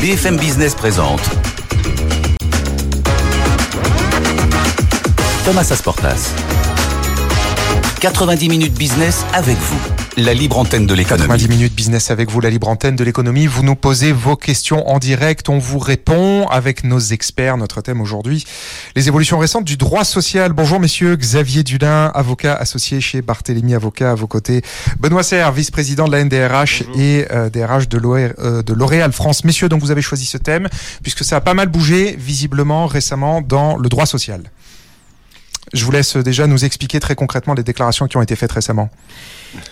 BFM Business présente Thomas Asportas. 90 minutes business avec vous. La libre antenne de l'économie. 90 minutes business avec vous, la libre antenne de l'économie. Vous nous posez vos questions en direct, on vous répond avec nos experts. Notre thème aujourd'hui, les évolutions récentes du droit social. Bonjour messieurs, Xavier Dulin, avocat associé chez Barthélémy Avocat à vos côtés. Benoît Serre, vice-président de la NDRH et euh, DRH de euh, L'Oréal France. Messieurs, donc vous avez choisi ce thème puisque ça a pas mal bougé visiblement récemment dans le droit social. Je vous laisse déjà nous expliquer très concrètement les déclarations qui ont été faites récemment.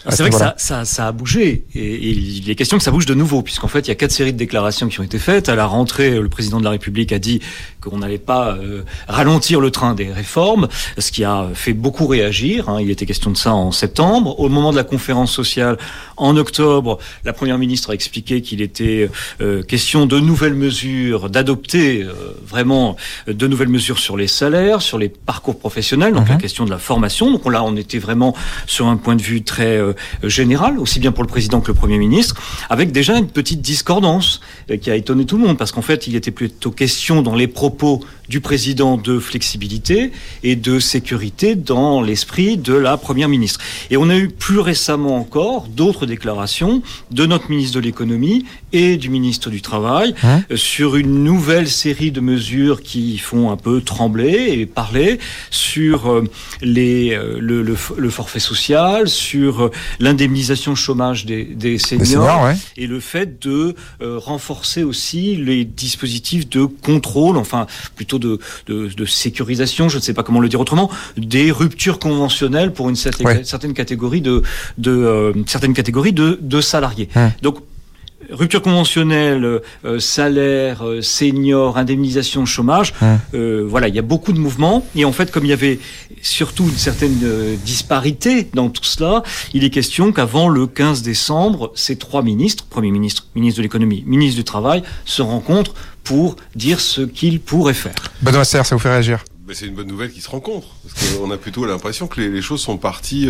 C'est vrai que ça, ça, ça, a bougé et, il est question que ça bouge de nouveau puisqu'en fait il y a quatre séries de déclarations qui ont été faites. À la rentrée, le président de la République a dit qu'on n'allait pas euh, ralentir le train des réformes, ce qui a fait beaucoup réagir. Hein. Il était question de ça en septembre. Au moment de la conférence sociale en octobre, la première ministre a expliqué qu'il était euh, question de nouvelles mesures, d'adopter euh, vraiment de nouvelles mesures sur les salaires, sur les parcours professionnels, donc la mhm. question de la formation. Donc là, on était vraiment sur un point de vue très euh, général, aussi bien pour le président que le Premier ministre, avec déjà une petite discordance euh, qui a étonné tout le monde, parce qu'en fait, il était plutôt question dans les propos du président de flexibilité et de sécurité dans l'esprit de la Première ministre. Et on a eu plus récemment encore d'autres déclarations de notre ministre de l'économie et du ministre du Travail hein euh, sur une nouvelle série de mesures qui font un peu trembler et parler sur les, le, le, forfait social, sur euh, l'indemnisation chômage des, seniors, et le fait de euh, renforcer aussi les dispositifs de contrôle, enfin plutôt de, de, sécurisation, je ne sais pas comment le dire autrement, des ruptures conventionnelles pour une certaine, catégorie de, de euh, certaines catégories de, de salariés. Hum. Donc rupture conventionnelle, euh, salaire, euh, senior, indemnisation, chômage. Euh, voilà, il y a beaucoup de mouvements. Et en fait, comme il y avait surtout une certaine disparité dans tout cela, il est question qu'avant le 15 décembre, ces trois ministres, Premier ministre, ministre de l'économie, ministre du Travail, se rencontrent pour dire ce qu'ils pourraient faire. Benoît Serre, ça vous fait réagir? C'est une bonne nouvelle qu'ils se rencontrent. Parce qu'on a plutôt l'impression que les, choses sont parties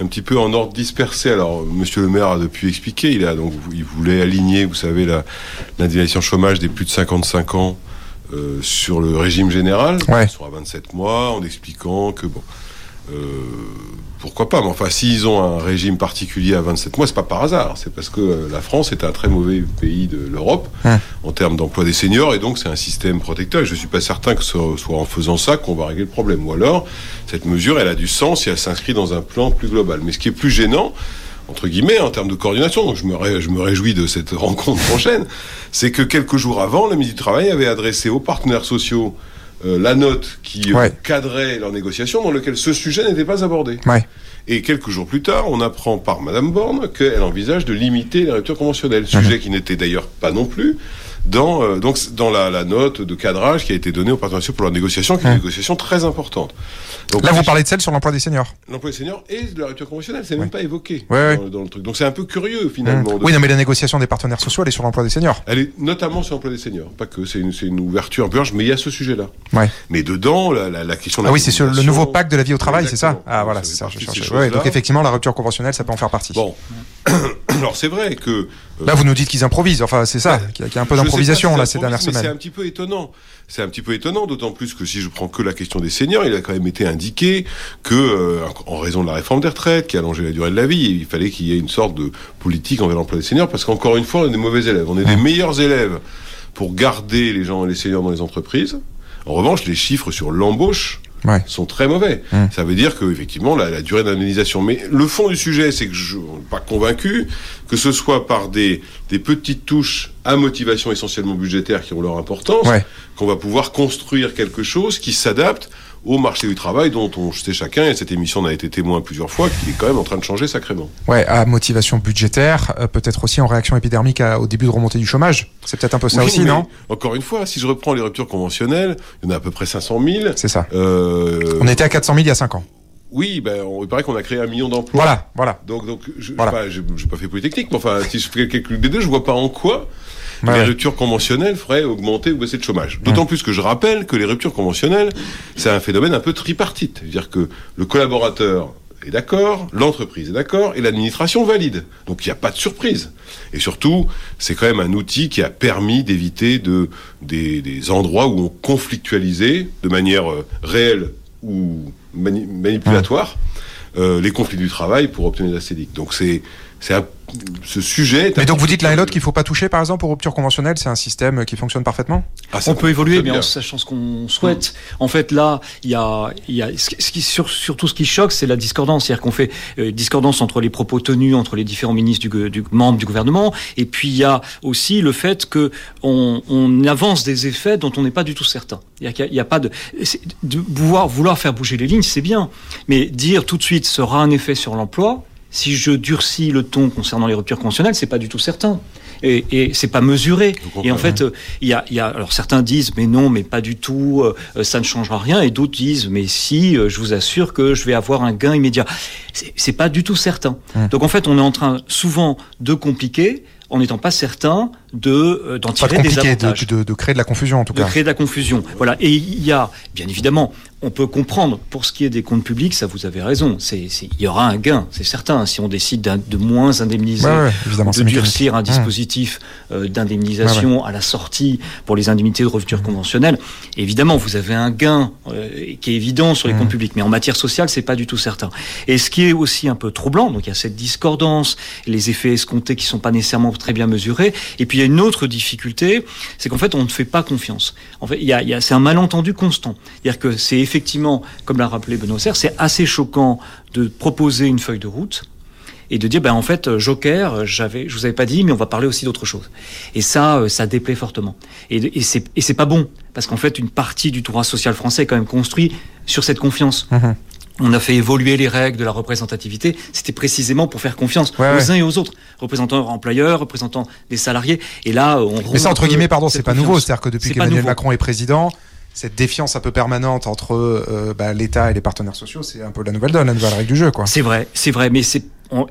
un petit peu en ordre dispersé. Alors, Monsieur le maire a depuis expliqué, il a donc il voulait aligner, vous savez, l'indemnisation chômage des plus de 55 ans euh, sur le régime général, ouais. soit à 27 mois, en expliquant que bon. Euh, pourquoi pas Mais enfin, s'ils ont un régime particulier à 27 mois, c'est pas par hasard. C'est parce que euh, la France est un très mauvais pays de l'Europe en termes d'emploi des seniors, et donc c'est un système protecteur. Et je suis pas certain que ce soit en faisant ça qu'on va régler le problème. Ou alors, cette mesure, elle a du sens et elle s'inscrit dans un plan plus global. Mais ce qui est plus gênant, entre guillemets, en termes de coordination, donc je me, je me réjouis de cette rencontre prochaine, c'est que quelques jours avant, le ministre du Travail avait adressé aux partenaires sociaux euh, la note qui cadrait leurs négociations dans lequel ce sujet n'était pas abordé. Et quelques jours plus tard, on apprend par Madame Borne qu'elle envisage de limiter les ruptures conventionnelles, sujet qui n'était d'ailleurs pas non plus dans, euh, donc, dans la, la, note de cadrage qui a été donnée aux partenaires pour leur négociation, qui est une négociation très importante. Donc, Là, vous parlez de celle sur l'emploi des seniors. L'emploi des seniors et de la rupture conventionnelle, c'est même pas évoqué dans, le truc. Donc c'est un peu curieux finalement. Oui, non, mais la négociation des partenaires sociaux, elle est sur l'emploi des seniors. Elle est notamment sur l'emploi des seniors, pas que. C'est une, une, ouverture blanche, mais il y a ce sujet-là. Ouais. Mais dedans, la, la, la question. De ah oui, c'est sur le nouveau pacte de la vie au travail, c'est ça Ah voilà, c'est ça. Je ouais, donc effectivement, la rupture conventionnelle, ça peut en faire partie. Bon, alors c'est vrai que. Là, vous nous dites qu'ils improvisent. Enfin, c'est ça, qu'il y, a un peu d'improvisation là ces dernières semaines. C'est un petit peu étonnant. C'est un petit peu étonnant, d'autant plus que si je prends que la question des seniors, il a quand même été indiqué que, euh, en raison de la réforme des retraites qui allongeait la durée de la vie, il fallait qu'il y ait une sorte de politique envers l'emploi des seniors, parce qu'encore une fois, on est des mauvais élèves. On est des meilleurs élèves pour garder les gens, les seniors dans les entreprises. En revanche, les chiffres sur l'embauche sont très mauvais. Hum. Ça veut dire que effectivement la, durée d'indemnisation. Mais le fond du sujet, c'est que je suis pas convaincu que ce soit par des, des petites touches à motivation essentiellement budgétaire qui ont leur importance, qu'on va pouvoir construire quelque chose qui s'adapte au marché du travail dont on sait chacun, et cette émission en a été témoin plusieurs fois, qu'il est quand même en train de changer sacrément. Ouais, à motivation budgétaire, euh, peut-être aussi en réaction épidermique au début de remontée du chômage. C'est peut-être un peu ça aussi, non? Encore une fois, si je reprends les ruptures conventionnelles, il y en a à peu près 500 000. C'est ça. Euh... On était à 400 000 il y a 5 ans. Oui, ben, il paraît qu'on a créé un million d'emplois. Voilà, voilà. Donc, donc, je, n'ai pas, pas fait Polytechnique, mais enfin, si je fais quelques des deux, je vois pas en quoi les ruptures conventionnelles feraient augmenter ou baisser le chômage. D'autant plus que je rappelle que les ruptures conventionnelles, c'est un phénomène un peu tripartite. C'est-à-dire que le collaborateur est d'accord, l'entreprise est d'accord et l'administration valide. Donc il n'y a pas de surprise. Et surtout, c'est quand même un outil qui a permis d'éviter de, des, endroits où on conflictualisait de manière euh, réelle ou manipulatoire euh, les conflits du travail pour obtenir la CEDIC. Donc c'est ce sujet. Mais donc vous dites l'un et l'autre qu'il ne faut pas toucher, par exemple, aux ruptures conventionnelles, c'est un système qui fonctionne parfaitement? Ah, On peut évoluer, mais en sachant ce qu'on souhaite. En fait, là, il y a, y a ce qui, surtout ce qui choque, c'est la discordance. C'est-à-dire qu'on fait euh, discordance entre les propos tenus entre les différents ministres du, du membres du gouvernement, et puis il y a aussi le fait que on, on avance des effets dont on n'est pas du tout certain. Il n'y a, a, pas de, de vouloir, vouloir faire bouger les lignes, c'est bien, mais dire tout de suite sera un effet sur l'emploi si je durcis le ton concernant les ruptures conventionnelles, c'est pas du tout certain. Et, et c'est pas mesuré. Et en fait, il y, a, y, a, alors certains disent mais non, mais pas du tout, euh, ça ne changera rien. Et d'autres disent mais si, euh, je vous assure que je vais avoir un gain immédiat. C'est pas du tout certain. Hum. Donc en fait, on est en train souvent de compliquer en n'étant pas certain de euh, d'en tirer des avantages. De, de, créer de la confusion en tout cas. De créer de la confusion. Voilà. Et il y a, bien évidemment, on peut comprendre pour ce qui est des comptes publics, ça vous avez raison. C'est, il y aura un gain, c'est certain. Si on décide de moins indemniser, de durcir un mmh. dispositif euh, d'indemnisation à la sortie pour les indemnités de rupture conventionnelle, évidemment, vous avez un gain euh, qui est évident sur les mmh. comptes publics. Mais en matière sociale, c'est pas du tout certain. Et ce qui est aussi un peu troublant, donc il y a cette discordance, les effets escomptés qui sont pas nécessairement très bien mesurés. Et puis il y a une autre difficulté, c'est qu'en fait, on ne fait pas confiance. En fait, y a, c'est un malentendu constant. C'est-à-dire que c'est effectivement, comme l'a rappelé Benoît Serre, c'est assez choquant de proposer une feuille de route et de dire ben en fait Joker j'avais je vous avais pas dit mais on va parler aussi d'autre chose et ça euh, ça déplaît fortement et, et c'est pas bon parce qu'en fait une partie du droit social français est quand même construit sur cette confiance mmh on a fait évoluer les règles de la représentativité. C'était précisément pour faire confiance aux uns et aux autres, représentants employeurs, représentants des salariés. Et là, on. Mais ça, entre guillemets, pardon, c'est pas nouveau. C'est-à-dire que depuis qu'Emmanuel Macron est président, cette défiance un peu permanente entre euh, bah, l'État et les partenaires sociaux, c'est un peu la nouvelle donne, la nouvelle règle du jeu, quoi. C'est vrai, c'est vrai, mais c'est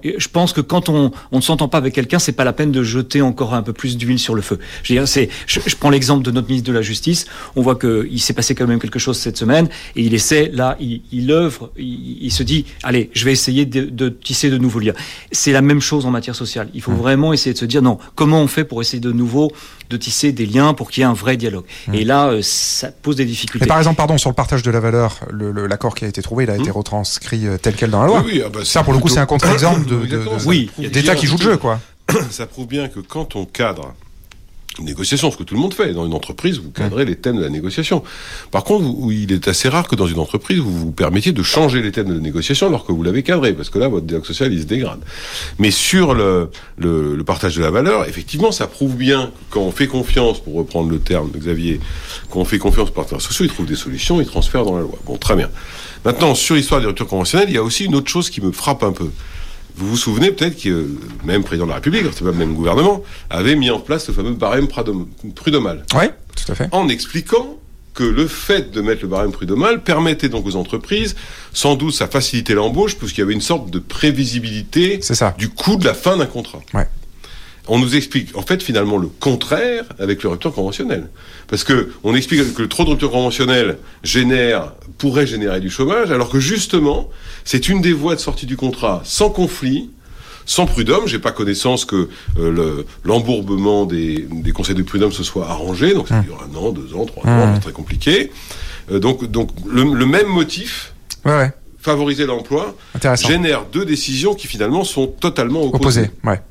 je pense que quand on, on ne s'entend pas avec quelqu'un, c'est pas la peine de jeter encore un peu plus d'huile sur le feu. Je, veux dire, c'est, je, prends l'exemple de notre ministre de la Justice. On voit qu'il s'est passé quand même quelque chose cette semaine et il essaie, là, il, il œuvre, il, se dit, allez, je vais essayer de, de tisser de nouveaux liens. C'est la même chose en matière sociale. Il faut mmh. vraiment essayer de se dire, non, comment on fait pour essayer de nouveau de tisser des liens pour qu'il y ait un vrai dialogue. Mmh. Et là, euh, ça pose des difficultés. Mais par exemple, pardon, sur le partage de la valeur, l'accord qui a été trouvé, il a été mmh. retranscrit euh, tel quel dans la loi. Oui, ah bah, ça, pour le coup, c'est un contre-exemple de, de, oui, d'État qui joue le jeu, quoi. Ça prouve bien que quand on cadre une négociation, ce que tout le monde fait. Dans une entreprise, vous cadrez les thèmes de la négociation. Par contre, il est assez rare que dans une entreprise, vous vous permettiez de changer les thèmes de la négociation alors que vous l'avez cadré, parce que là, votre dialogue social, il se dégrade. Mais sur le, le, partage de la valeur, effectivement, ça prouve bien que quand on fait confiance, pour reprendre le terme de Xavier, quand on fait confiance aux partenaires sociaux, ils trouvent des solutions, ils transfèrent dans la loi. Bon, très bien. Maintenant, sur l'histoire des ruptures conventionnelles, il y a aussi une autre chose qui me frappe un peu. Vous vous souvenez peut-être que même président de la République, c'est pas le même gouvernement, avait mis en place le fameux barème prud'homal. Oui, tout à fait. En expliquant que le fait de mettre le barème prud'homal permettait donc aux entreprises, sans doute, ça facilitait l'embauche, puisqu'il y avait une sorte de prévisibilité du coût de la fin d'un contrat. Ouais on nous explique en fait finalement le contraire avec le rupture conventionnel. Parce que on explique que le trop de rupture conventionnelle génère, pourrait générer du chômage, alors que justement, c'est une des voies de sortie du contrat sans conflit, sans prud'homme. J'ai pas connaissance que euh, l'embourbement des, conseils de prud'homme se soit arrangé, donc ça dure un an, deux ans, trois ans, c'est très compliqué. Euh, donc, donc le, même motif. Favoriser l'emploi génère deux décisions qui finalement sont totalement opposées. opposées ouais.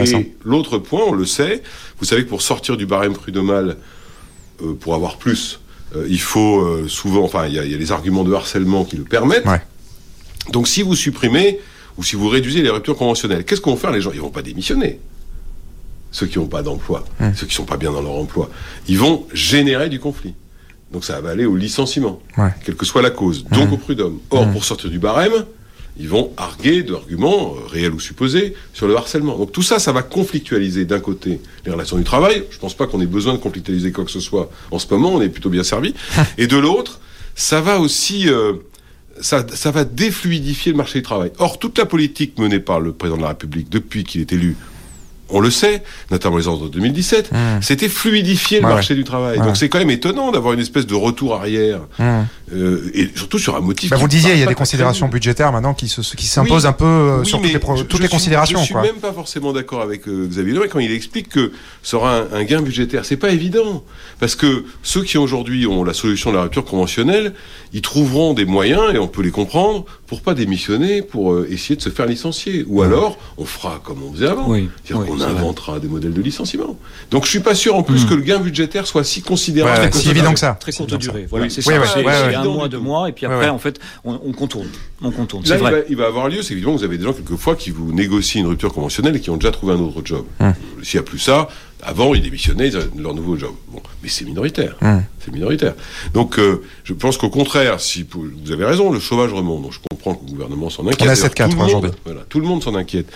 Et l'autre point, on le sait, vous savez que pour sortir du barème prud'homal, euh, pour avoir plus, euh, il faut euh, souvent, enfin, il y, a les arguments de harcèlement qui le permettent. Donc si vous supprimez ou si vous réduisez les ruptures conventionnelles, qu'est-ce qu'on va faire les gens? Ils vont pas démissionner. Ceux qui n'ont pas d'emploi, ceux qui sont pas bien dans leur emploi, ils vont générer du conflit. Donc ça va aller au licenciement, Ouais. quelle que soit la cause, donc Mhm. au prud'homme. Or, Mhm. pour sortir du barème, ils vont arguer d'arguments euh, réels ou supposés sur le harcèlement. Donc tout ça, ça va conflictualiser d'un côté les relations du travail. Je pense pas qu'on ait besoin de conflictualiser quoi que ce soit en ce moment, on est plutôt bien servi. Et de l'autre, ça va aussi... euh, ça, ça va défluidifier le marché du travail. Or, toute la politique menée par le président de la République depuis qu'il est élu, on le sait, notamment les ordres de 2017, Mmh. c'était fluidifier le Ouais, marché du travail. Ouais. Donc c'est quand même étonnant d'avoir une espèce de retour arrière, Hum. euh, et surtout sur un motif. Bah, vous disiez, il y a des considérations budgétaires maintenant qui se- qui s'imposent Oui. un peu euh, Oui, sur toutes les, pro- je- toutes je les suis- considérations. Je suis quoi. même pas forcément d'accord avec euh, Xavier Leray quand il explique que ça aura un, un gain budgétaire. C'est pas évident parce que ceux qui aujourd'hui ont la solution de la rupture conventionnelle, ils trouveront des moyens et on peut les comprendre pour pas démissionner, pour euh, essayer de se faire licencier. Ou alors on fera comme on faisait avant, Oui, c'est-à-dire oui, qu'on vrai. inventera des modèles de licenciement. Donc je suis pas sûr en plus Hmm. que le gain budgétaire soit si considérable. Ouais, que si évident que ça. Très courte durée. Voilà, Oui. c'est Oui, ça. ouais, c'est ouais, c'est ouais. un mois, deux mois, et puis après, ouais. en fait, on, on contourne. On contourne. Là, C'est il va, vrai. il va avoir lieu, c'est évidemment que vous avez des gens quelquefois qui vous négocient une rupture conventionnelle et qui ont déjà trouvé un autre job. Hum. S'il n'y a plus ça, avant ils démissionnaient, ils avaient leur nouveau job. Bon, mais c'est minoritaire. C'est minoritaire. Donc euh, je pense qu'au contraire, si vous avez raison, le chômage remonte. Donc je comprends que le gouvernement s'en inquiète. On D'ailleurs, 7,4 tout le monde- aujourd'hui. Voilà, tout le monde s'en inquiète.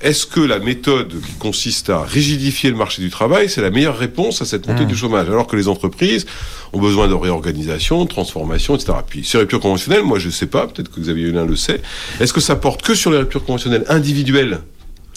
Est-ce que la méthode qui consiste à rigidifier le marché du travail, c'est la meilleure réponse à cette montée Mmh. du chômage Alors que les entreprises ont besoin de réorganisation, de transformation, etc. Puis ces ruptures conventionnelles, moi je ne sais pas, peut-être que Xavier Hulin le sait, est-ce que ça porte que sur les ruptures conventionnelles individuelles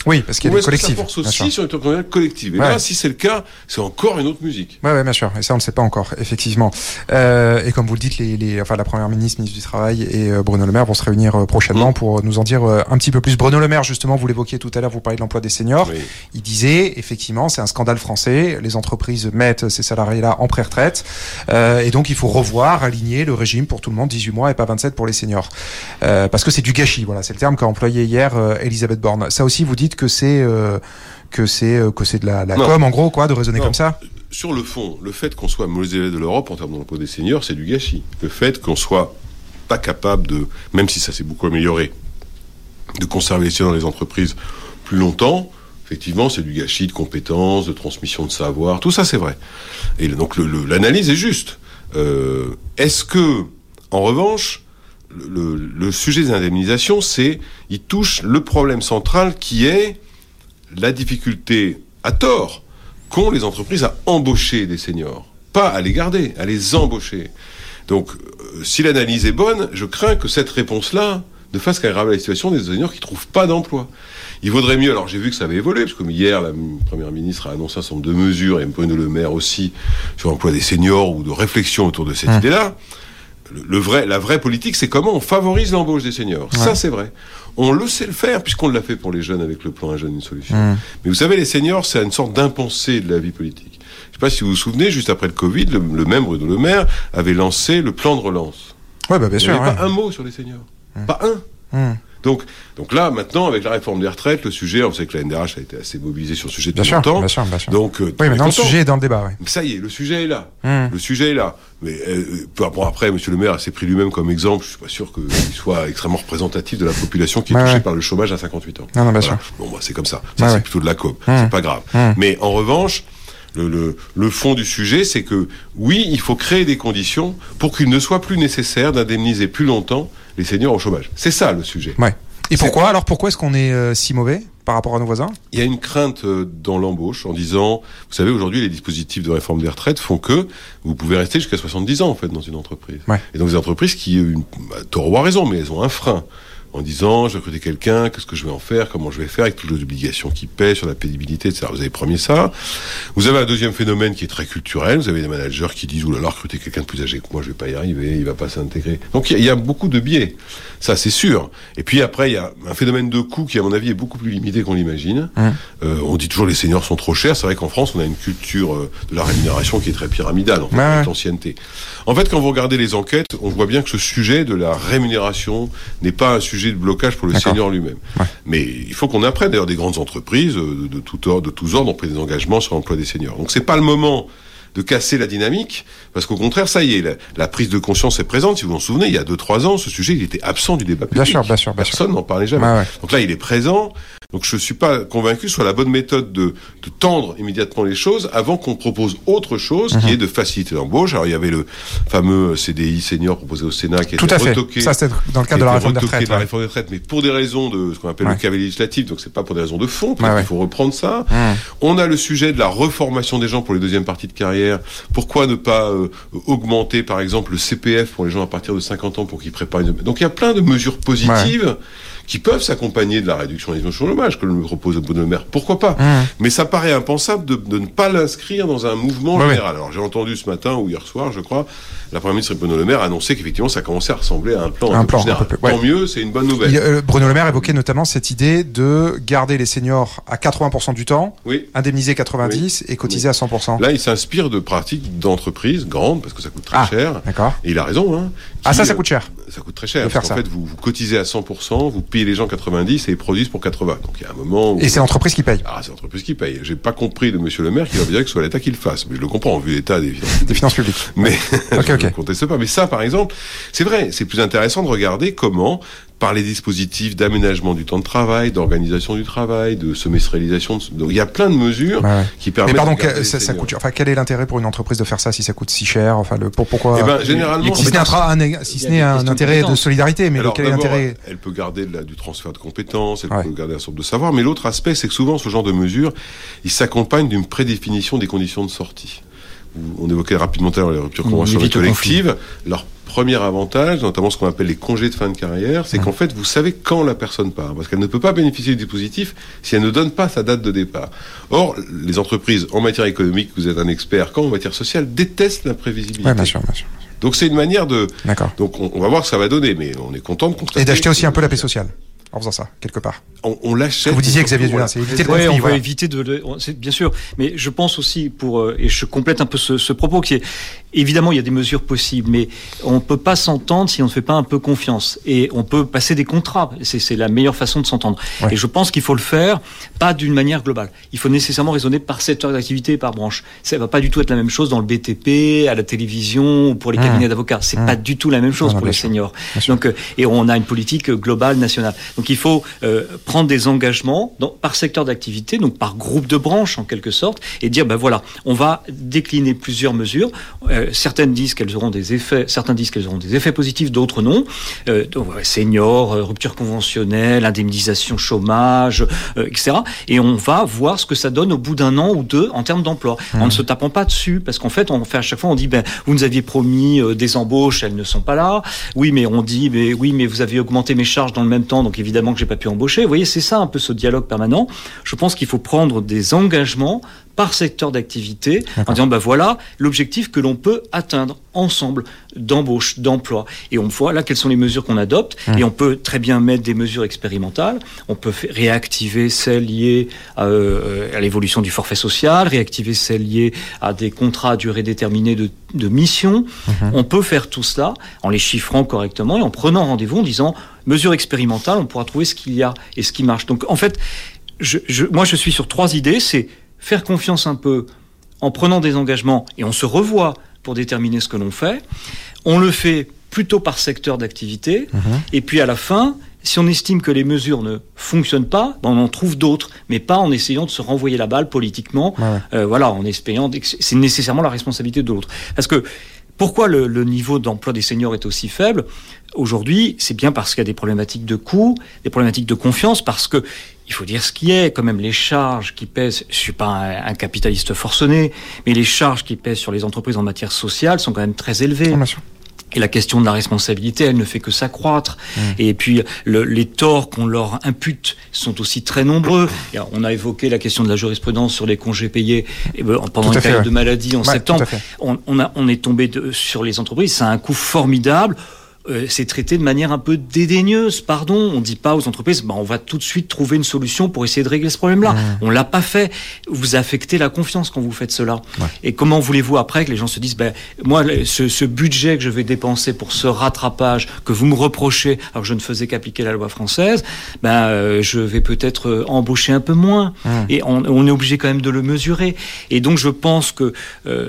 Oui, parce qu'il y Ou a des que ça collectifs. bien sûr. aussi sur les ruptures conventionnelles collectives Et Ouais. là, si c'est le cas, c'est encore une autre musique. Ouais, ouais, bien sûr. Et ça, on ne sait pas encore, effectivement. Euh, et comme vous le dites, les, les, enfin, la première ministre, ministre du Travail et euh, Bruno Le Maire vont se réunir euh, prochainement Mm. pour nous en dire euh, un petit peu plus. Bruno Le Maire, justement, vous l'évoquiez tout à l'heure, vous parliez de l'emploi des seniors. Oui. Il disait, effectivement, c'est un scandale français. Les entreprises mettent ces salariés-là en pré-retraite. Euh, et donc, il faut revoir, aligner le régime pour tout le monde, 18 mois et pas 27 pour les seniors. Euh, parce que c'est du gâchis. Voilà, c'est le terme qu'a employé hier euh, Elisabeth Borne. Ça aussi, vous dites que c'est euh, que c'est euh, que c'est de la, com, en gros, quoi, de raisonner Non. comme ça. Sur le fond, le fait qu'on soit mauvais élève de l'Europe en termes d'emploi des seniors, c'est du gâchis. Le fait qu'on soit pas capable de, même si ça s'est beaucoup amélioré, de conserver les seniors dans les entreprises plus longtemps, effectivement, c'est du gâchis de compétences, de transmission de savoir, tout ça c'est vrai. Et donc l'analyse est juste. Euh, Est-ce que, en revanche, le, sujet des indemnisations, c'est, il touche le problème central qui est la difficulté, à tort, qu'ont les entreprises à embaucher des seniors. Pas à les garder, à les embaucher. Donc, euh, si l'analyse est bonne, je crains que cette réponse-là ne fasse qu'aggraver la situation des seniors qui ne trouvent pas d'emploi. Il vaudrait mieux, alors j'ai vu que ça avait évolué, parce que hier, la Première ministre a annoncé un certain nombre de mesures, et Bruno Le Maire aussi, sur l'emploi des seniors ou de réflexion autour de cette Hum. idée-là. Le, le vrai, la vraie politique, c'est comment on favorise l'embauche des seniors. Ouais. Ça, c'est vrai. On le sait le faire, puisqu'on l'a fait pour les jeunes avec le plan Un jeune, une solution. Mais vous savez, les seniors, c'est une sorte d'impensé de la vie politique. Je sais pas si vous vous souvenez, juste après le Covid, le, le même Bruno Le Maire avait lancé le plan de relance. Ouais, bah, bien Il n'y sûr. avait ouais. pas un mot sur les seniors. Pas un. Donc, donc là, maintenant, avec la réforme des retraites, le sujet, on sait que la NDRH a été assez mobilisée sur le sujet Bien depuis sûr, longtemps. bien sûr, bien sûr. Donc, euh, oui, maintenant le sujet est dans le débat. Ouais. Ça y est, le sujet est là. Hum. Le sujet est là. Mais euh, peu bon, après, Monsieur le Maire s'est pris lui-même comme exemple. Je suis pas sûr qu'il soit extrêmement représentatif de la population qui est touchée ouais. par le chômage à 58 ans. Non, non, bien Voilà. sûr. Bon, bah, c'est comme ça. C'est ouais. plutôt de la com. Hum. C'est pas grave. Hum. Mais en revanche, le, le, le fond du sujet, c'est que oui, il faut créer des conditions pour qu'il ne soit plus nécessaire d'indemniser plus longtemps les seniors au chômage. C'est ça le sujet. Ouais. Et pourquoi? Alors pourquoi est-ce qu'on est euh, si mauvais par rapport à nos voisins? Il y a une crainte euh, dans l'embauche en disant, vous savez, aujourd'hui, les dispositifs de réforme des retraites font que vous pouvez rester jusqu'à 70 ans, en fait, dans une entreprise. Ouais. Et donc, des entreprises qui, euh, une, bah, tort ou à raison, mais elles ont un frein. En disant, je vais recruter quelqu'un, qu'est-ce que je vais en faire, comment je vais faire, avec toutes les obligations qui pèsent sur la pénibilité, etc. Vous avez premier ça. Vous avez un deuxième phénomène qui est très culturel. Vous avez des managers qui disent, oulala, recruter quelqu'un de plus âgé que moi, je vais pas y arriver, il va pas s'intégrer. Donc, il y, a- il y a beaucoup de biais. Ça, c'est sûr. Et puis après, il y a un phénomène de coût qui, à mon avis, est beaucoup plus limité qu'on l'imagine. Hum. Euh, on dit toujours les seniors sont trop chers. C'est vrai qu'en France, on a une culture euh, de la rémunération qui est très pyramidale, en fait, l'ancienneté. En fait, quand vous regardez les enquêtes, on voit bien que ce sujet de la rémunération n'est pas un sujet de blocage pour le senior lui-même. Ouais. Mais il faut qu'on apprenne. D'ailleurs, des grandes entreprises euh, de, de, tout ordre, de tous ordres ont pris des engagements sur l'emploi des seniors. Donc, c'est pas le moment de casser la dynamique, parce qu'au contraire, ça y est, la, prise de conscience est présente. Si vous vous en souvenez, il y a 2-3 ans, ce sujet, il était absent du débat public. Bien sûr, bien sûr, bien Personne n'en parlait jamais. Donc là, il est présent. Donc je suis pas convaincu sur la bonne méthode de, de tendre immédiatement les choses avant qu'on propose autre chose qui mhm. est de faciliter l'embauche. Alors il y avait le fameux CDI senior proposé au Sénat qui a Tout été à retoqué. Fait. Ça c'est dans le cadre de la réforme des retraites. la réforme des retraites, mais pour des raisons de ce qu'on appelle le cavalier législatif, donc c'est pas pour des raisons de fond. Il faut reprendre ça. Mhm. On a le sujet de la reformation des gens pour les deuxièmes parties de carrière. Pourquoi ne pas euh, augmenter par exemple le CPF pour les gens à partir de 50 ans pour qu'ils préparent une... Donc il y a plein de mesures positives qui peuvent s'accompagner de la réduction des émissions de chômage que le propose Bruno Le Maire. Pourquoi pas mmh. Mais ça paraît impensable de, de ne pas l'inscrire dans un mouvement général. Alors j'ai entendu ce matin ou hier soir, je crois, la Première ministre Bruno Le Maire annoncer qu'effectivement ça commençait à ressembler à un plan, un, plan général. Tant mieux, c'est une bonne nouvelle. Euh, Bruno Le Maire évoquait notamment cette idée de garder les seniors à 80% du temps, oui. indemniser 90 et cotiser à 100%. Là, il s'inspire de pratiques d'entreprises grandes parce que ça coûte très ah, cher. D'accord. Et il a raison. Hein, ah ça, ça coûte cher. Ça coûte très cher. Parce qu'en fait, vous, vous cotisez à 100%, vous payez les gens 90 et ils produisent pour 80. Donc il y a un moment où... Et c'est l'entreprise qui paye. Ah, c'est l'entreprise qui paye. J'ai pas compris de monsieur le maire qui leur dirait que ce soit l'État qui le fasse. Mais je le comprends, vu l'état des, des finances publiques. Mais okay, je ne conteste pas. Mais ça, par exemple, c'est vrai, c'est plus intéressant de regarder comment par les dispositifs d'aménagement du temps de travail, d'organisation du travail, de semestrialisation. Donc il y a plein de mesures qui permettent. Mais pardon, ça, ça coûte. Enfin, quel est l'intérêt pour une entreprise de faire ça si ça coûte si cher Enfin, le pour, pourquoi eh ben, généralement, si ce n'est un, si ce n'est un intérêt de solidarité, mais quel est l'intérêt Elle peut garder du transfert de compétences, elle peut garder un sorte de savoir, mais l'autre aspect, c'est que souvent ce genre de mesures, il s'accompagne d'une prédéfinition des conditions de sortie. On évoquait rapidement tout à l'heure les ruptures conventionnelles collectives. Leur premier avantage, notamment ce qu'on appelle les congés de fin de carrière, c'est qu'en fait, vous savez quand la personne part, parce qu'elle ne peut pas bénéficier du dispositif si elle ne donne pas sa date de départ. Or, les entreprises en matière économique, vous êtes un expert, quand en matière sociale, détestent l'imprévisibilité. Ouais, bien sûr, bien sûr. Donc c'est une manière de. D'accord. Donc on, va voir ce que ça va donner, mais on est content de constater. Et d'acheter aussi un peu la paix sociale en faisant ça quelque part. On, on l'achète. Vous disiez Xavier Dulin, c'est éviter ouais, on va éviter de, bien sûr, mais je pense aussi pour euh, et je complète un peu ce, ce, propos qui est évidemment il y a des mesures possibles, mais on peut pas s'entendre si on ne fait pas un peu confiance et on peut passer des contrats. C'est la meilleure façon de s'entendre. Et je pense qu'il faut le faire pas d'une manière globale. Il faut nécessairement raisonner par secteur d'activité et par branche. Ça va pas du tout être la même chose dans le BTP, à la télévision ou pour les mmh. cabinets d'avocats. C'est mmh. pas du tout la même chose pour les seniors. Donc euh, et on a une politique globale nationale. Donc il faut euh, prendre des engagements par secteur d'activité, donc par groupe de branches en quelque sorte, et dire ben voilà, on va décliner plusieurs mesures. Euh, certaines disent qu'elles auront des effets, certains disent qu'elles auront des effets positifs, d'autres non. Euh, donc, seniors, rupture conventionnelle, indemnisation chômage, etc. Et on va voir ce que ça donne au bout d'un an ou deux en termes d'emploi. On ne mmh. se tapant pas dessus parce qu'en fait, on fait à chaque fois, on dit ben vous nous aviez promis des embauches, elles ne sont pas là. Oui, mais on dit mais oui, mais vous avez augmenté mes charges dans le même temps, donc évidemment évidemment que j'ai pas pu embaucher. Vous voyez, c'est ça un peu ce dialogue permanent. Je pense qu'il faut prendre des engagements par secteur d'activité en disant ben voilà l'objectif que l'on peut atteindre ensemble d'embauche, d'emploi. Et on voit là quelles sont les mesures qu'on adopte. Mmh. Et on peut très bien mettre des mesures expérimentales. On peut réactiver celles liées à, euh, à l'évolution du forfait social, réactiver celles liées à des contrats à durée déterminée de, de mission. Mmh. On peut faire tout cela en les chiffrant correctement et en prenant rendez-vous en disant mesure expérimentale, on pourra trouver ce qu'il y a et ce qui marche. Donc en fait, je, je, moi je suis sur trois idées. C'est faire confiance un peu en prenant des engagements et on se revoit pour déterminer ce que l'on fait. On le fait plutôt par secteur d'activité. Mhm. Et puis à la fin, si on estime que les mesures ne fonctionnent pas, ben, on en trouve d'autres, mais pas en essayant de se renvoyer la balle politiquement. Euh, voilà, en espérant c'est nécessairement la responsabilité de l'autre. Parce que pourquoi le, le niveau d'emploi des seniors est aussi faible? Aujourd'hui, c'est bien parce qu'il y a des problématiques de coût, des problématiques de confiance, parce que il faut dire ce qui est, quand même les charges qui pèsent, je suis pas un, capitaliste forcené, mais les charges qui pèsent sur les entreprises en matière sociale sont quand même très élevées. Et la question de la responsabilité, elle ne fait que s'accroître. Mmh. Et puis les torts qu'on leur impute sont aussi très nombreux. on a évoqué la question de la jurisprudence sur les congés payés et ben, pendant une période de maladie en septembre. On, a, on est tombé sur les entreprises. C'est un coût formidable euh, c'est traité de manière un peu dédaigneuse. Pardon, on dit pas aux entreprises, bah, on va tout de suite trouver une solution pour essayer de régler ce problème-là. Mmh. On l'a pas fait. Vous affectez la confiance quand vous faites cela. Et comment voulez-vous après que les gens se disent, ben moi, ce, ce, budget que je vais dépenser pour ce rattrapage que vous me reprochez, alors que je ne faisais qu'appliquer la loi française, ben euh, je vais peut-être euh, embaucher un peu moins. Mmh. Et on, on, est obligé quand même de le mesurer. Et donc je pense que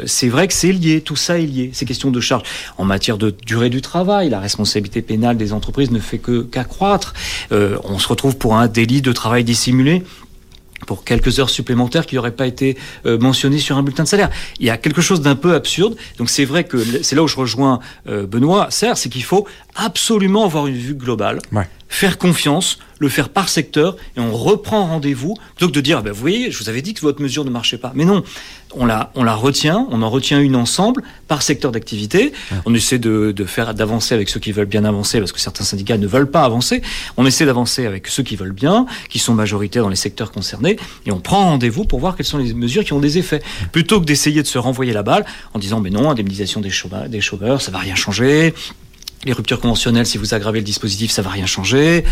c'est vrai que c'est lié. Tout ça est lié. Ces questions de charge en matière de durée du travail, la responsabilité pénale des entreprises ne fait que qu'accroître. Euh, on se retrouve pour un délit de travail dissimulé pour quelques heures supplémentaires qui n'auraient pas été euh, mentionnées sur un bulletin de salaire. Il y a quelque chose d'un peu absurde. Donc c'est vrai que c'est là où je rejoins euh, Benoît, Serre, c'est qu'il faut absolument avoir une vue globale. Faire confiance, le faire par secteur, et on reprend rendez-vous, plutôt que de dire, ah ben, vous voyez, je vous avais dit que votre mesure ne marchait pas. Mais non, on la, on la retient, on en retient une ensemble, par secteur d'activité. Ouais. On essaie de, de faire d'avancer avec ceux qui veulent bien avancer, parce que certains syndicats ne veulent pas avancer. On essaie d'avancer avec ceux qui veulent bien, qui sont majoritaires dans les secteurs concernés, et on prend rendez-vous pour voir quelles sont les mesures qui ont des effets. Plutôt que d'essayer de se renvoyer la balle en disant, mais non, indemnisation des chômeurs, des chômeurs ça va rien changer les ruptures conventionnelles, si vous aggravez le dispositif, ça va rien changer.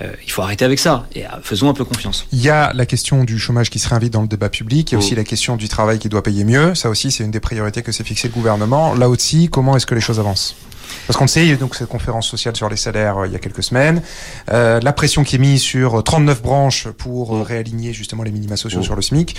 Euh, il faut arrêter avec ça et euh, faisons un peu confiance. Il y a la question du chômage qui se réinvite dans le débat public. Il y a aussi la question du travail qui doit payer mieux. Ça aussi, c'est une des priorités que s'est fixé le gouvernement. Là aussi, comment est-ce que les choses avancent? Parce qu'on sait, il y a eu donc cette conférence sociale sur les salaires euh, il y a quelques semaines, euh, la pression qui est mise sur 39 branches pour euh, réaligner justement les minima sociaux sur le SMIC.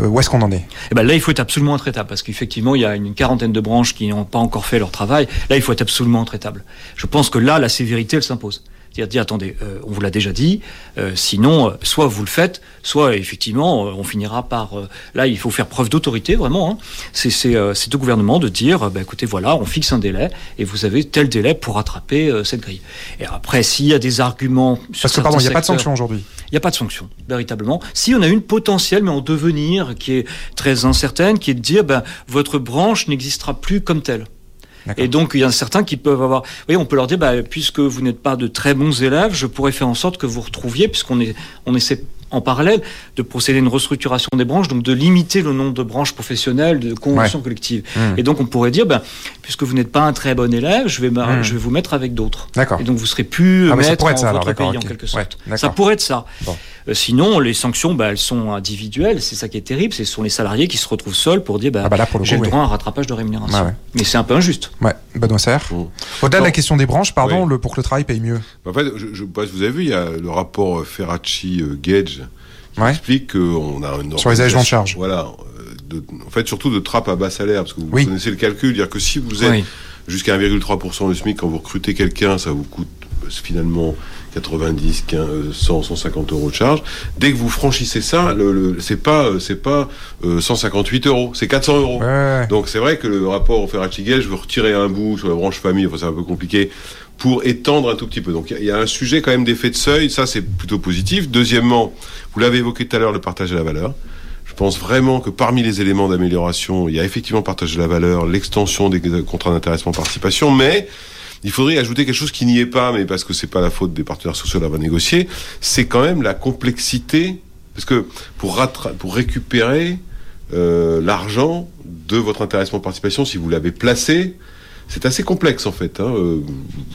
Euh, où est-ce qu'on en est? Eh ben Là, il faut être absolument intraitable parce qu'effectivement, il y a une quarantaine de branches qui n'ont pas encore fait leur travail. Là, il faut être absolument intraitable. Je pense que là, la sévérité, elle s'impose. C'est-à-dire dire, attendez, euh, on vous l'a déjà dit, euh, sinon, euh, soit vous le faites, soit effectivement, on finira par... là, il faut faire preuve d'autorité, vraiment. Hein. C'est au gouvernement de dire, bah, écoutez, voilà, on fixe un délai, et vous avez tel délai pour rattraper cette grille. Et après, s'il y a des arguments... Parce que, pardon, il n'y a pas de sanction aujourd'hui. Il n'y a pas de sanction, véritablement. Si on a une potentielle, mais en devenir, qui est très incertaine, qui est de dire, ben, votre branche n'existera plus comme telle. Et donc, il y en a certains qui peuvent avoir. Oui, on peut leur dire, bah, puisque vous n'êtes pas de très bons élèves, je pourrais faire en sorte que vous retrouviez, puisqu'on est, on essaie en parallèle de procéder à une restructuration des branches, donc de limiter le nombre de branches professionnelles, de conventions ouais. collectives. Mmh. Et donc, on pourrait dire, ben, puisque vous n'êtes pas un très bon élève, je vais, mmh. je vais vous mettre avec d'autres. Et donc, vous serez plus ah, maître en ça, votre alors, pays, okay. en quelque sorte. Ouais, ça pourrait être ça. Bon. Euh, sinon, les sanctions, bah, elles sont individuelles. C'est ça qui est terrible. Ce sont les salariés qui se retrouvent seuls pour dire bah, ah bah j'ai le droit à un rattrapage de rémunération. Ah ouais. Mais c'est un peu injuste. Ouais, Benoît Serre. Mmh. Au-delà de la question des branches, pardon, le, pour que le travail paye mieux. En fait, je, je, vous avez vu, il y a le rapport Ferracci-Gage qui ouais. explique qu'on a une Sur les allégements de charges. Voilà. De, en fait, surtout de trappe à bas salaire, parce que vous oui. connaissez le calcul, dire que si vous êtes oui. jusqu'à 1,3% le SMIC, quand vous recrutez quelqu'un, ça vous coûte finalement 90, 15, 100, 150 euros de charge. Dès que vous franchissez ça, le, le c'est pas, c'est pas euh, 158 euros, c'est 400 euros. Ouais. Donc c'est vrai que le rapport au Ferracci-Gage, je veux retirer un bout sur la branche famille, enfin c'est un peu compliqué pour étendre un tout petit peu. Donc il y, y, a un sujet quand même d'effet de seuil, ça c'est plutôt positif. Deuxièmement, vous l'avez évoqué tout à l'heure, le partage de la valeur. Je pense vraiment que parmi les éléments d'amélioration, il y a effectivement partage de la valeur, l'extension des contrats d'intéressement participation, mais il faudrait ajouter quelque chose qui n'y est pas, mais parce que c'est pas la faute des partenaires sociaux d'avoir négocié, c'est quand même la complexité, parce que pour, pour récupérer euh, l'argent de votre intéressement participation, si vous l'avez placé, c'est assez complexe en fait. Hein. Euh,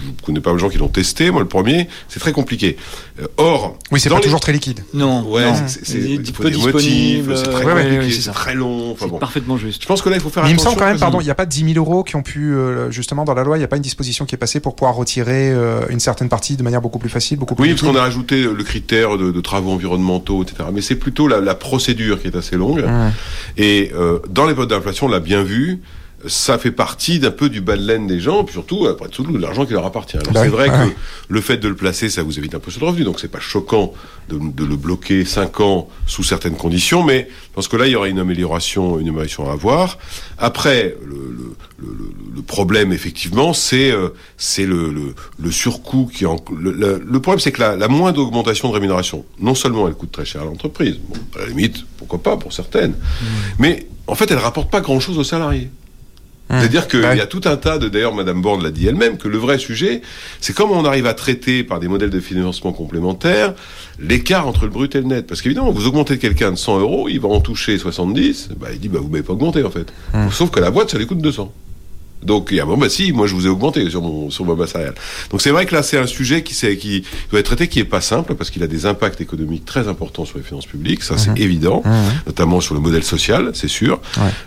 je ne connais pas les gens qui l'ont testé, moi le premier, c'est très compliqué. Euh, or, oui, c'est pas les... toujours très liquide. Non, ouais, c'est peu disponible, c'est très ouais, compliqué, ouais, c'est très long. Enfin, bon. parfaitement juste. Je pense que là, il faut faire. Mais attention. il me semble quand même, pardon, il n'y a pas 10 000 euros qui ont pu euh, justement dans la loi, il n'y a pas une disposition qui est passée pour pouvoir retirer euh, une certaine partie de manière beaucoup plus facile, beaucoup plus. Oui, parce qu'on a ajouté le critère de, de, travaux environnementaux, etc. Mais c'est plutôt la, la, procédure qui est assez longue. Mmh. Et euh, dans les votes d'inflation, on l'a bien vu ça fait partie d'un peu du bas de laine des gens, puis surtout, après tout, de l'argent qui leur appartient. Alors, bah c'est vrai ouais. que le fait de le placer, ça vous évite un peu sur le revenu, donc c'est pas choquant de, de, le bloquer 5 ans sous certaines conditions, mais je pense que là, il y aura une amélioration, une amélioration à avoir. Après, le, le, le, le problème, effectivement, c'est euh, c'est le, le, surcoût qui en... Le, problème, c'est que la, la moindre augmentation de rémunération, non seulement elle coûte très cher à l'entreprise, bon, à la limite, pourquoi pas pour certaines, mmh. mais en fait, elle rapporte pas grand-chose aux salariés. Mmh. C'est-à-dire qu'il ouais. y a tout un tas de, d'ailleurs, Madame Borne l'a dit elle-même, que le vrai sujet, c'est comment on arrive à traiter par des modèles de financement complémentaires l'écart entre le brut et le net. Parce qu'évidemment, vous augmentez quelqu'un de 100 euros, il va en toucher 70, bah, il dit, bah, vous m'avez pas augmenté, en fait. Mmh. Sauf que la boîte, ça lui coûte 200. Donc, il y a, bon, bah si, moi je vous ai augmenté sur mon, sur ma base salariale. Donc c'est vrai que là, c'est un sujet qui, qui doit être traité, qui est pas simple, parce qu'il a des impacts économiques très importants sur les finances publiques, ça c'est mhm. évident, mhm. notamment sur le modèle social, c'est sûr.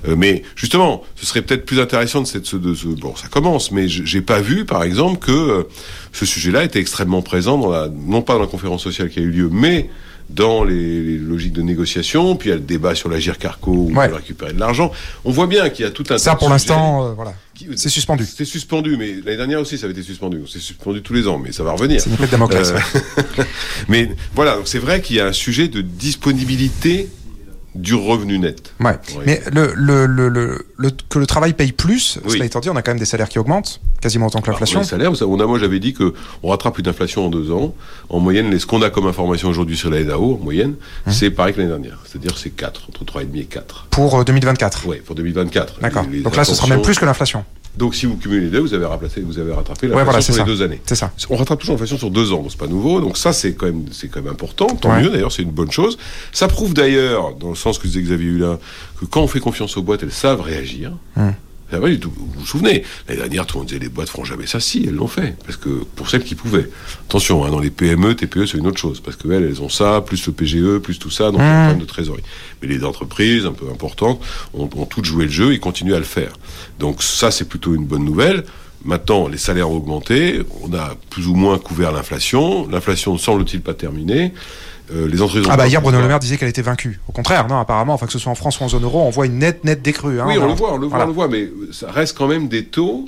Euh, mais justement, ce serait peut-être plus intéressant de cette, de ce, bon, ça commence, mais j'ai pas vu, par exemple, que euh, ce sujet-là était extrêmement présent dans la, non pas dans la conférence sociale qui a eu lieu, mais dans les, logiques de négociation, puis il y a le débat sur l'agir carco où on peut récupérer de l'argent. On voit bien qu'il y a tout un ça pour l'instant, euh, voilà, c'est suspendu. C'est suspendu, mais l'année dernière aussi ça avait été suspendu. C'est suspendu tous les ans, mais ça va revenir. C'est une de démocratie. Euh, mais voilà, c'est vrai qu'il y a un sujet de disponibilité du revenu net. Ouais. Mais le, le, le, le, que le travail paye plus, cela étant dit, on a quand même des salaires qui augmentent, quasiment autant que l'inflation. Les salaires, on a, moi j'avais dit que on rattrape une inflation en deux ans. En moyenne, ce qu'on a comme information aujourd'hui sur la EDAO, en moyenne, hum. c'est pareil que l'année dernière. C'est-à-dire c'est 4, entre 3,5 et 4. Pour 2024 Oui, pour 2024. D'accord. Donc là, ce sera même plus que l'inflation. Donc si vous cumulez les deux, vous avez rattrapé, vous avez rattrapé l'inflation sur les deux années. C'est ça. On rattrape toujours l'inflation sur deux ans, donc c'est pas nouveau. Donc ça c'est quand même c'est quand même important. Tant mieux d'ailleurs, c'est une bonne chose. Ça prouve d'ailleurs, dans le sens que disait Xavier Hulin, que quand on fait confiance aux boîtes, elles savent réagir. Hum. Vous vous souvenez, l'année dernière, tout le monde disait les boîtes feront jamais ça. Si, elles l'ont fait. Parce que pour celles qui pouvaient. Attention, hein, dans les PME, TPE, c'est une autre chose. Parce qu'elles, elles ont ça, plus le PGE, plus tout ça, donc un problème de trésorerie. Mais les entreprises, un peu importantes, ont, ont toutes joué le jeu et continuent à le faire. Donc ça, c'est plutôt une bonne nouvelle. Maintenant, les salaires ont augmenté, on a plus ou moins couvert l'inflation. L'inflation ne semble-t-il pas terminée. Euh, les entreprises. Ah bah hier Bruno Le Maire disait qu'elle était vaincue. Au contraire, non, apparemment, enfin que ce soit en France ou en zone euro, on voit une nette nette décrue. Hein, oui, on, le voit, on le voit, on le voit, mais ça reste quand même des taux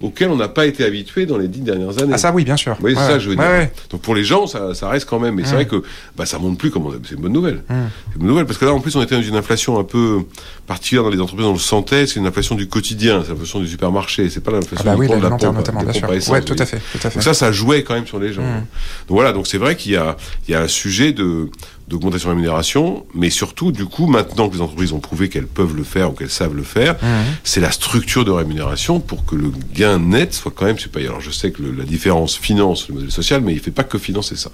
auquel on n'a pas été habitué dans les dix dernières années. Ah ça oui, bien sûr. Oui, c'est ça je veux dire. Donc pour les gens, ça, ça reste quand même. Mais c'est vrai que bah, ça monte plus comme c'est une bonne nouvelle. C'est une bonne nouvelle parce que là en plus on était dans une inflation un peu particulière dans les entreprises, on le sentait, c'est une inflation du quotidien, c'est l'inflation du supermarché, c'est pas l'inflation ah bah oui, de la pompe, notamment, bien sûr. Ouais, tout à fait, tout à fait. Donc ça, ça jouait quand même sur les gens. Donc voilà, donc c'est vrai qu'il y a, il y a un sujet de d'augmentation de rémunération, mais surtout, du coup, maintenant que les entreprises ont prouvé qu'elles peuvent le faire ou qu'elles savent le faire, mmh. c'est la structure de rémunération pour que le gain net soit quand même supérieur. Alors, je sais que la différence finance le modèle social, mais il ne fait pas que financer ça.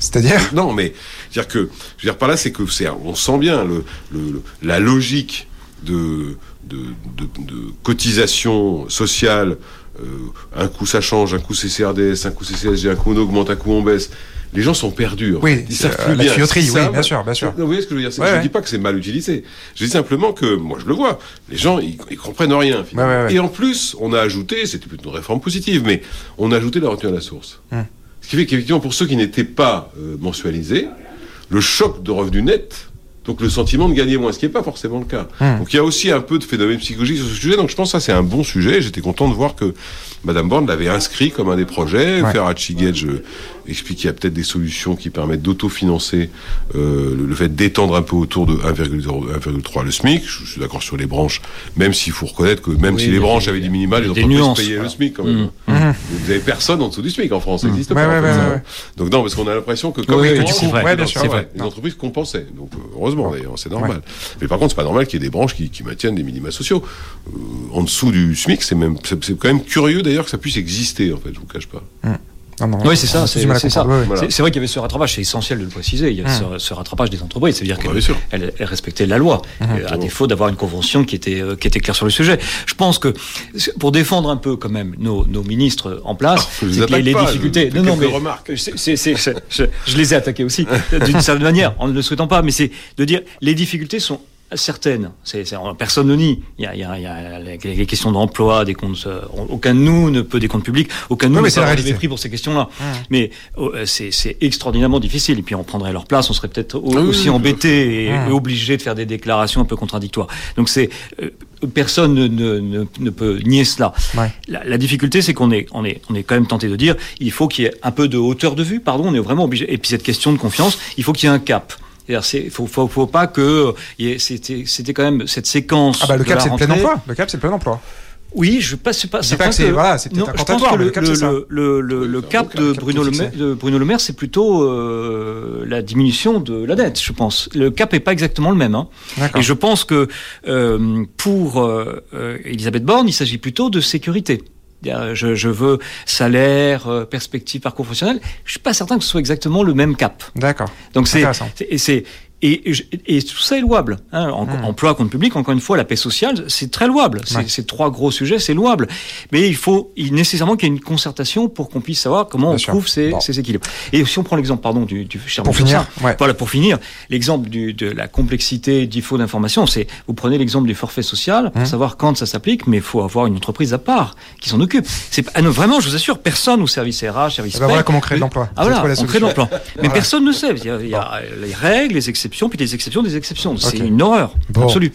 C'est-à-dire? Non, mais dire que, je veux dire par là, c'est que c'est, on sent bien le, le, la logique de, de, de, cotisation sociale. Euh, un coup ça change, un coup c'est CRDS, un coup c'est CSG, un coup on augmente, un coup on baisse les gens sont perdus. Oui, ils savent plus la bien. tuyauterie, oui, bien sûr, bien sûr. Vous voyez ce que je veux dire Je ne dis pas que c'est mal utilisé. Je dis simplement que, moi je le vois, les gens, ils, comprennent rien. Et en plus, on a ajouté, c'était plutôt une réforme positive, mais on a ajouté la retenue à la source. Hum. Ce qui fait qu'effectivement, pour ceux qui n'étaient pas euh, mensualisés, le choc de revenus net donc le sentiment de gagner moins, ce qui n'est pas forcément le cas. Hum. Donc il y a aussi un peu de phénomène psychologique sur ce sujet. Donc je pense que ça c'est un bon sujet. J'étais content de voir que Madame Borne l'avait inscrit comme un des projets. Ouais. Ferracci Gage explique qu'il y a peut-être des solutions qui permettent d'autofinancer euh, le, fait d'étendre un peu autour de 1,3 le SMIC. Je, suis d'accord sur les branches, même s'il faut reconnaître que même si les branches avaient des minimales, les entreprises payaient le SMIC quand même. Mmh. Mmh. Vous avez personne en dessous du SMIC en France, ça n'existe pas. Donc non, parce qu'on a l'impression que comme les, entreprises compensaient. Donc euh, heureusement d'ailleurs, c'est normal. Mais par contre, c'est pas normal qu'il y ait des branches qui, maintiennent des minima sociaux. Euh, en dessous du SMIC, c'est même c'est quand même curieux d'ailleurs que ça puisse exister en fait, je vous cache pas. Mmh oui, c'est ça. C'est ça. C'est vrai qu'il y avait ce rattrapage, c'est essentiel de le préciser. Il y a hum. ce, rattrapage des entreprises, c'est-à-dire qu'elles respectaient la loi, hum. euh, à défaut d'avoir une convention qui était, euh, qui était claire sur le sujet. Je pense que pour défendre un peu quand même nos, nos ministres en place, oh, les, les difficultés. non, non, mais je, les ai attaqués aussi, d'une certaine manière, en ne le souhaitant pas, mais c'est de dire les difficultés sont certaines, c'est, personne ne nie. Il y a, il y a, il y a les questions d'emploi, des comptes. Euh, aucun de nous ne peut des comptes publics. Aucun de nous ne peut avoir des prix pour ces questions-là. Mais oh, euh, c'est, extraordinairement difficile. Et puis on prendrait leur place, on serait peut-être ah aussi embêté et, mmh. obligé de faire des déclarations un peu contradictoires. Donc c'est euh, personne ne, ne, ne, peut nier cela. Ouais. La, la, difficulté, c'est qu'on est, on est, on est quand même tenté de dire, il faut qu'il y ait un peu de hauteur de vue. Pardon, on est vraiment obligé. Et puis cette question de confiance, il faut qu'il y ait un cap. Il faut, faut, faut, pas que c'était quand même cette séquence. Ah bah le cap c'est le plein emploi. Le cap c'est le plein emploi. Oui, je passe pas. C'est pas que c'est voilà, c'est peut-être un le, cap, le, le, le, le, cap de Bruno Le Maire, de Bruno Le Maire, c'est plutôt euh, la diminution de la dette, je pense. Le cap est pas exactement le même. Hein. Et je pense que euh, pour euh, Elisabeth Borne, il s'agit plutôt de sécurité. Je, je, veux salaire, euh, perspective, parcours professionnel. Je suis pas certain que ce soit exactement le même cap. D'accord. Donc c'est, c'est, Et, et, tout ça est louable. Hein. Hmm. Emploi, compte public, encore une fois, la paix sociale, c'est très louable. Ces trois gros sujets, c'est louable. Mais il faut il, nécessairement qu'il y ait une concertation pour qu'on puisse savoir comment on trouve ces, ces, équilibres. Et si on prend l'exemple, pardon, du, du cher pour finir, voilà, pour finir, l'exemple de la complexité du faux d'information, c'est vous prenez l'exemple du forfait social pour hmm. savoir quand ça s'applique, mais il faut avoir une entreprise à part qui s'en occupe. C'est ah vraiment, je vous assure, personne au service RH, service. Ben voilà comment on crée de l'emploi. Ah voilà, on crée de l'emploi. Mais personne ne sait. Il y, a, il y a les règles, les exceptions puis des exceptions, des exceptions. C'est une horreur absolue.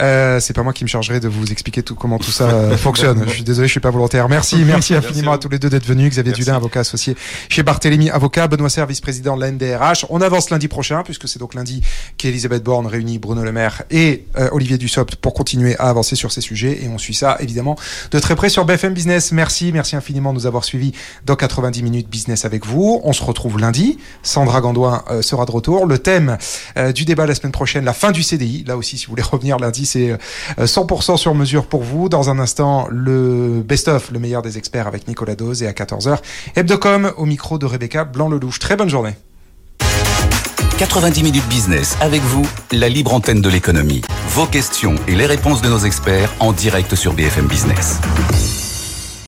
Euh, c'est pas moi qui me chargerai de vous expliquer tout comment tout ça euh, fonctionne. Je suis désolé, je suis pas volontaire. Merci, merci infiniment à, tous les deux d'être venus. Xavier Dulin, avocat associé chez Barthélémy Avocat, Benoît Serre, vice-président de la NDRH. On avance lundi prochain, puisque c'est donc lundi qu'Elisabeth Borne réunit Bruno Le Maire et euh, Olivier Dussopt pour continuer à avancer sur ces sujets. Et on suit ça évidemment de très près sur BFM Business. Merci, merci infiniment de nous avoir suivis dans 90 minutes business avec vous. On se retrouve lundi. Sandra Gandoin sera de retour. Le thème euh, du débat la semaine prochaine, la fin du CDI. Là aussi, si vous voulez revenir lundi, c'est 100% euh, sur mesure pour vous. Dans un instant, le best-of, le meilleur des experts avec Nicolas Dose et à 14h, Hebdocom au micro de Rebecca Blanc-Lelouch. Très bonne journée. 90 minutes business avec vous, la libre antenne de l'économie. Vos questions et les réponses de nos experts en direct sur BFM Business.